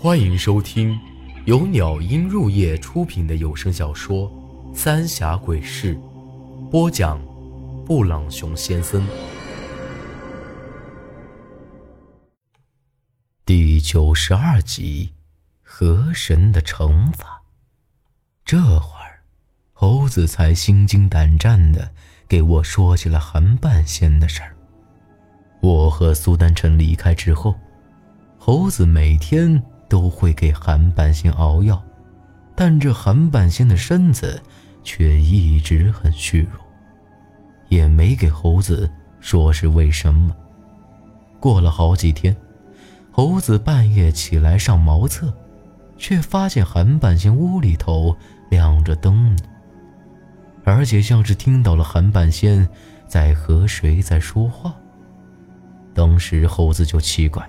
欢迎收听由鸟音入夜出品的有声小说《三峡鬼事》，播讲：布朗熊先生。第九十二集：河神的惩罚。这会儿，猴子才心惊胆战的给我说起了韩半仙的事儿。我和苏丹晨离开之后，猴子每天都会给韩半仙熬药，但这韩半仙的身子却一直很虚弱，也没给猴子说是为什么。过了好几天，猴子半夜起来上茅厕，却发现韩半仙屋里头亮着灯呢，而且像是听到了韩半仙在和谁在说话。当时猴子就奇怪，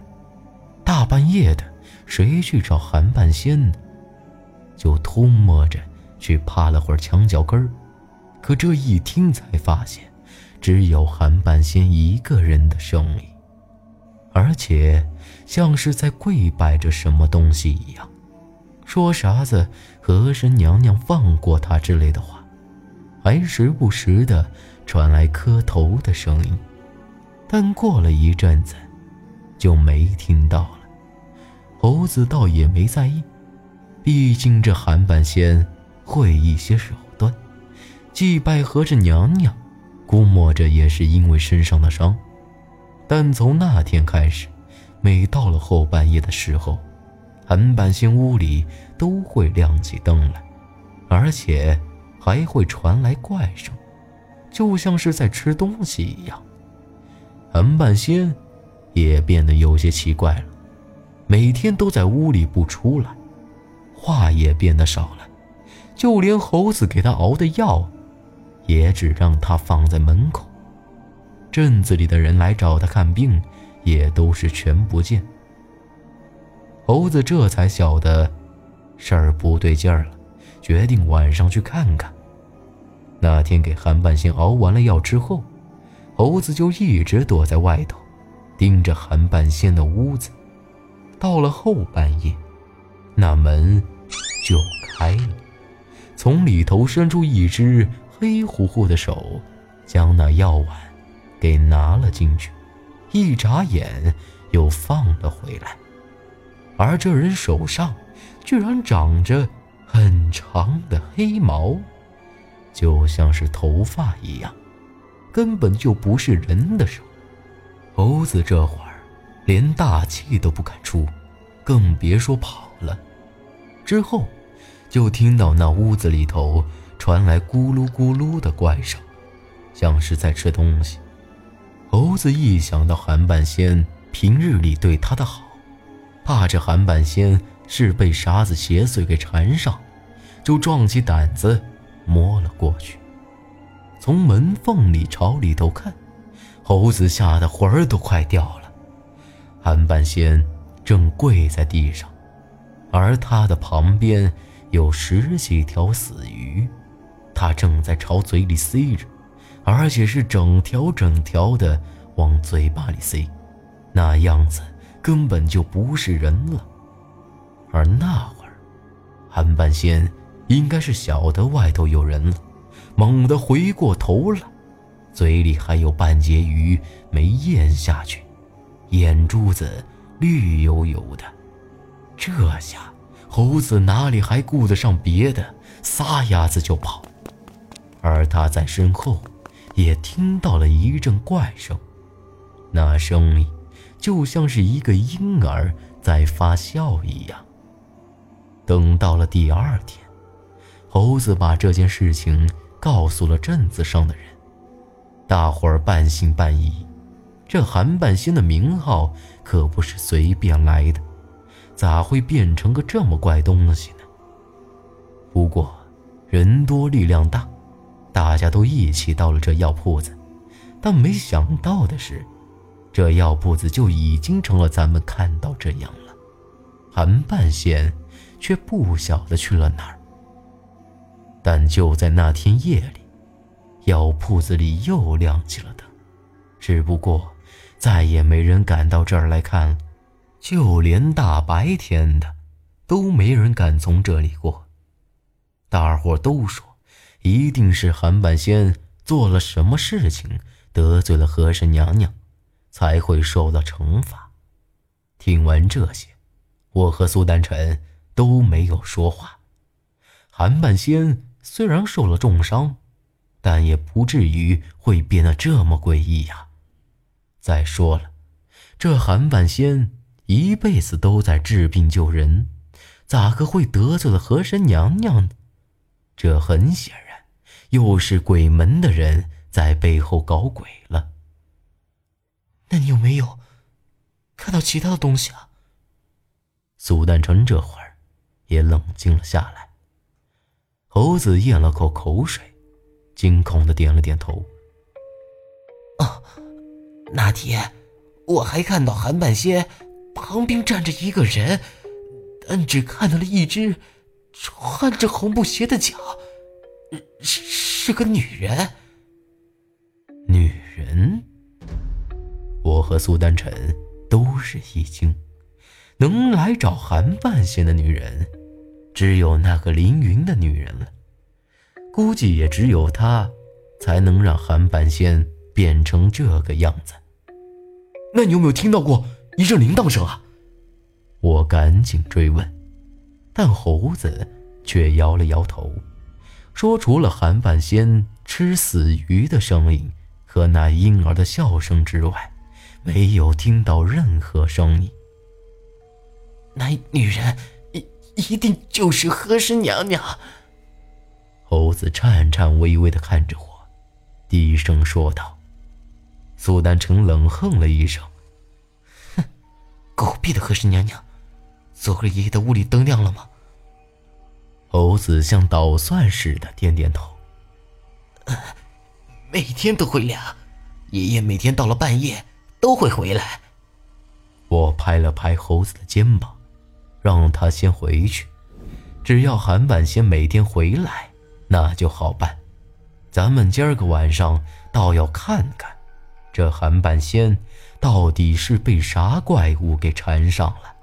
大半夜的，谁去找韩半仙呢？就偷摸着去趴了会儿墙角根儿，可这一听才发现，只有韩半仙一个人的声音，而且像是在跪拜着什么东西一样，说啥子和珅娘娘放过他之类的话，还时不时的传来磕头的声音。但过了一阵子，就没听到了。猴子倒也没在意，毕竟这韩半仙会一些手段，祭拜和这娘娘，估摸着也是因为身上的伤。但从那天开始，每到了后半夜的时候，韩半仙屋里都会亮起灯来，而且还会传来怪声，就像是在吃东西一样。韩半仙也变得有些奇怪了，每天都在屋里不出来，话也变得少了，就连猴子给他熬的药，也只让他放在门口。镇子里的人来找他看病，也都是全不见。猴子这才晓得事儿不对劲儿了，决定晚上去看看。那天给韩半仙熬完了药之后。猴子就一直躲在外头，盯着韩半仙的屋子。到了后半夜，那门就开了，从里头伸出一只黑乎乎的手，将那药碗给拿了进去，一眨眼又放了回来。而这人手上居然长着很长的黑毛，就像是头发一样。根本就不是人的手，猴子这会儿连大气都不敢出，更别说跑了。之后，就听到那屋子里头传来咕噜咕噜的怪声，像是在吃东西。猴子一想到韩半仙平日里对他的好，怕这韩半仙是被啥子邪祟给缠上，就壮起胆子摸了过去。从门缝里朝里头看，猴子吓得魂儿都快掉了。韩半仙正跪在地上，而他的旁边有十几条死鱼，他正在朝嘴里塞着，而且是整条整条的往嘴巴里塞，那样子根本就不是人了。而那会儿，韩半仙应该是晓得外头有人了。猛地回过头来，嘴里还有半截鱼没咽下去，眼珠子绿油油的。这下猴子哪里还顾得上别的，撒丫子就跑。而他在身后也听到了一阵怪声，那声音就像是一个婴儿在发笑一样。等到了第二天，猴子把这件事情。告诉了镇子上的人，大伙儿半信半疑。这韩半仙的名号可不是随便来的，咋会变成个这么怪东西呢？不过人多力量大，大家都一起到了这药铺子，但没想到的是，这药铺子就已经成了咱们看到这样了。韩半仙却不晓得去了哪儿。但就在那天夜里，药铺子里又亮起了灯，只不过再也没人敢到这儿来看了。就连大白天的，都没人敢从这里过。大伙都说，一定是韩半仙做了什么事情得罪了和珅娘娘，才会受到惩罚。听完这些，我和苏丹臣都没有说话。韩半仙虽然受了重伤，但也不至于会变得这么诡异呀。再说了，这韩半仙一辈子都在治病救人，咋个会得罪了和珅娘娘呢？这很显然，又是鬼门的人在背后搞鬼了。那你有没有看到其他的东西啊？苏丹成这会儿也冷静了下来。猴子咽了口口水，惊恐的点了点头。那天我还看到韩半仙旁边站着一个人，但只看到了一只穿着红布鞋的脚，是是个女人。女人？我和苏丹晨都是一惊，能来找韩半仙的女人。只有那个凌云的女人了，估计也只有她，才能让韩半仙变成这个样子。那你有没有听到过一阵铃铛声啊？我赶紧追问，但猴子却摇了摇头，说除了韩半仙吃死鱼的声音和那婴儿的笑声之外，没有听到任何声音。那女人。一一定就是和珅娘娘。猴子颤颤巍巍的看着我，低声说道。苏丹成冷哼了一声：“哼，狗屁的和氏娘娘！昨儿爷爷的屋里灯亮了吗？”猴子像捣蒜似的点点头：“每天都会亮，爷爷每天到了半夜都会回来。”我拍了拍猴子的肩膀。让他先回去，只要韩半仙每天回来，那就好办。咱们今儿个晚上倒要看看，这韩半仙到底是被啥怪物给缠上了。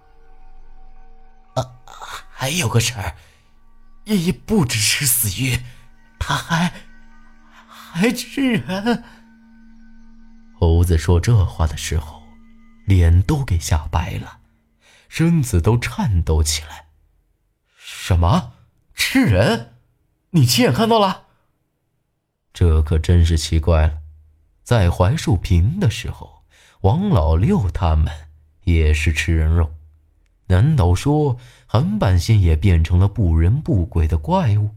啊，还有个事儿，爷爷不只是死鱼，他还还吃人。猴子说这话的时候，脸都给吓白了。身子都颤抖起来。什么？吃人？你亲眼看到了？这可真是奇怪了。在槐树坪的时候，王老六他们也是吃人肉。难道说韩半仙也变成了不人不鬼的怪物？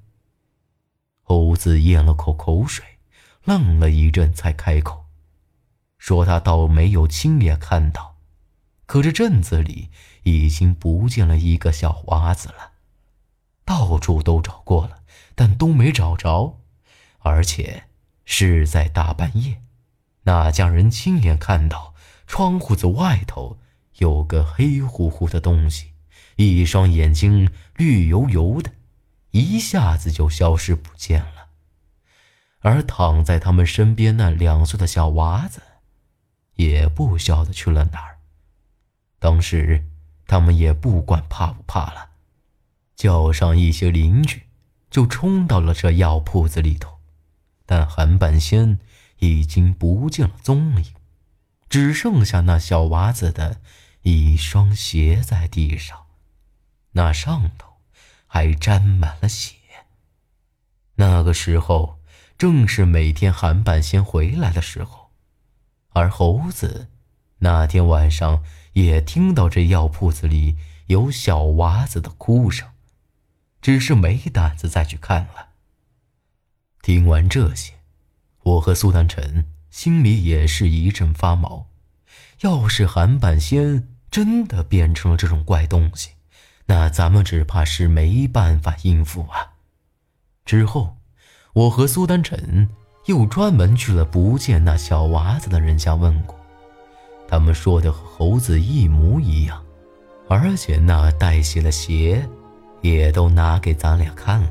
猴子咽了口口水，愣了一阵，才开口说：“他倒没有亲眼看到。”可这镇子里已经不见了一个小娃子了，到处都找过了，但都没找着，而且是在大半夜。那家人亲眼看到窗户子外头有个黑乎乎的东西，一双眼睛绿油油的，一下子就消失不见了。而躺在他们身边那两岁的小娃子，也不晓得去了哪儿。当时，他们也不管怕不怕了，叫上一些邻居，就冲到了这药铺子里头。但韩半仙已经不见了踪影，只剩下那小娃子的一双鞋在地上，那上头还沾满了血。那个时候正是每天韩半仙回来的时候，而猴子那天晚上。也听到这药铺子里有小娃子的哭声，只是没胆子再去看了。听完这些，我和苏丹臣心里也是一阵发毛。要是韩半仙真的变成了这种怪东西，那咱们只怕是没办法应付啊。之后，我和苏丹臣又专门去了不见那小娃子的人家问过。他们说的和猴子一模一样，而且那带血的鞋，也都拿给咱俩看了。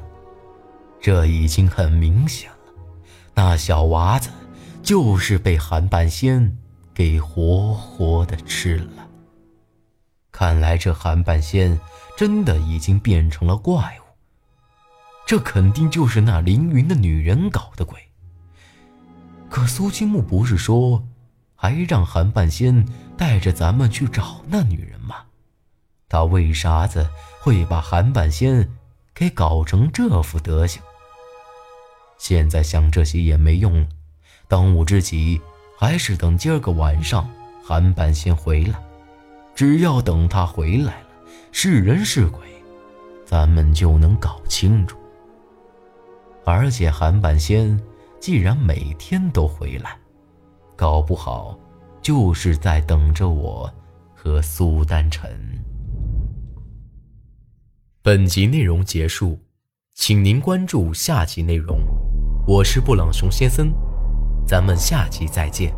这已经很明显，那小娃子就是被韩半仙给活活的吃了。看来这韩半仙真的已经变成了怪物。这肯定就是那凌云的女人搞的鬼。可苏青木不是说，还让韩半仙带着咱们去找那女人吗？他为啥子会把韩半仙给搞成这副德行？现在想这些也没用了，当务之急还是等今儿个晚上韩半仙回来。只要等他回来了，是人是鬼，咱们就能搞清楚。而且韩半仙既然每天都回来，搞不好就是在等着我和苏丹晨。本集内容结束，请您关注下集内容。我是布朗熊先生，咱们下期再见。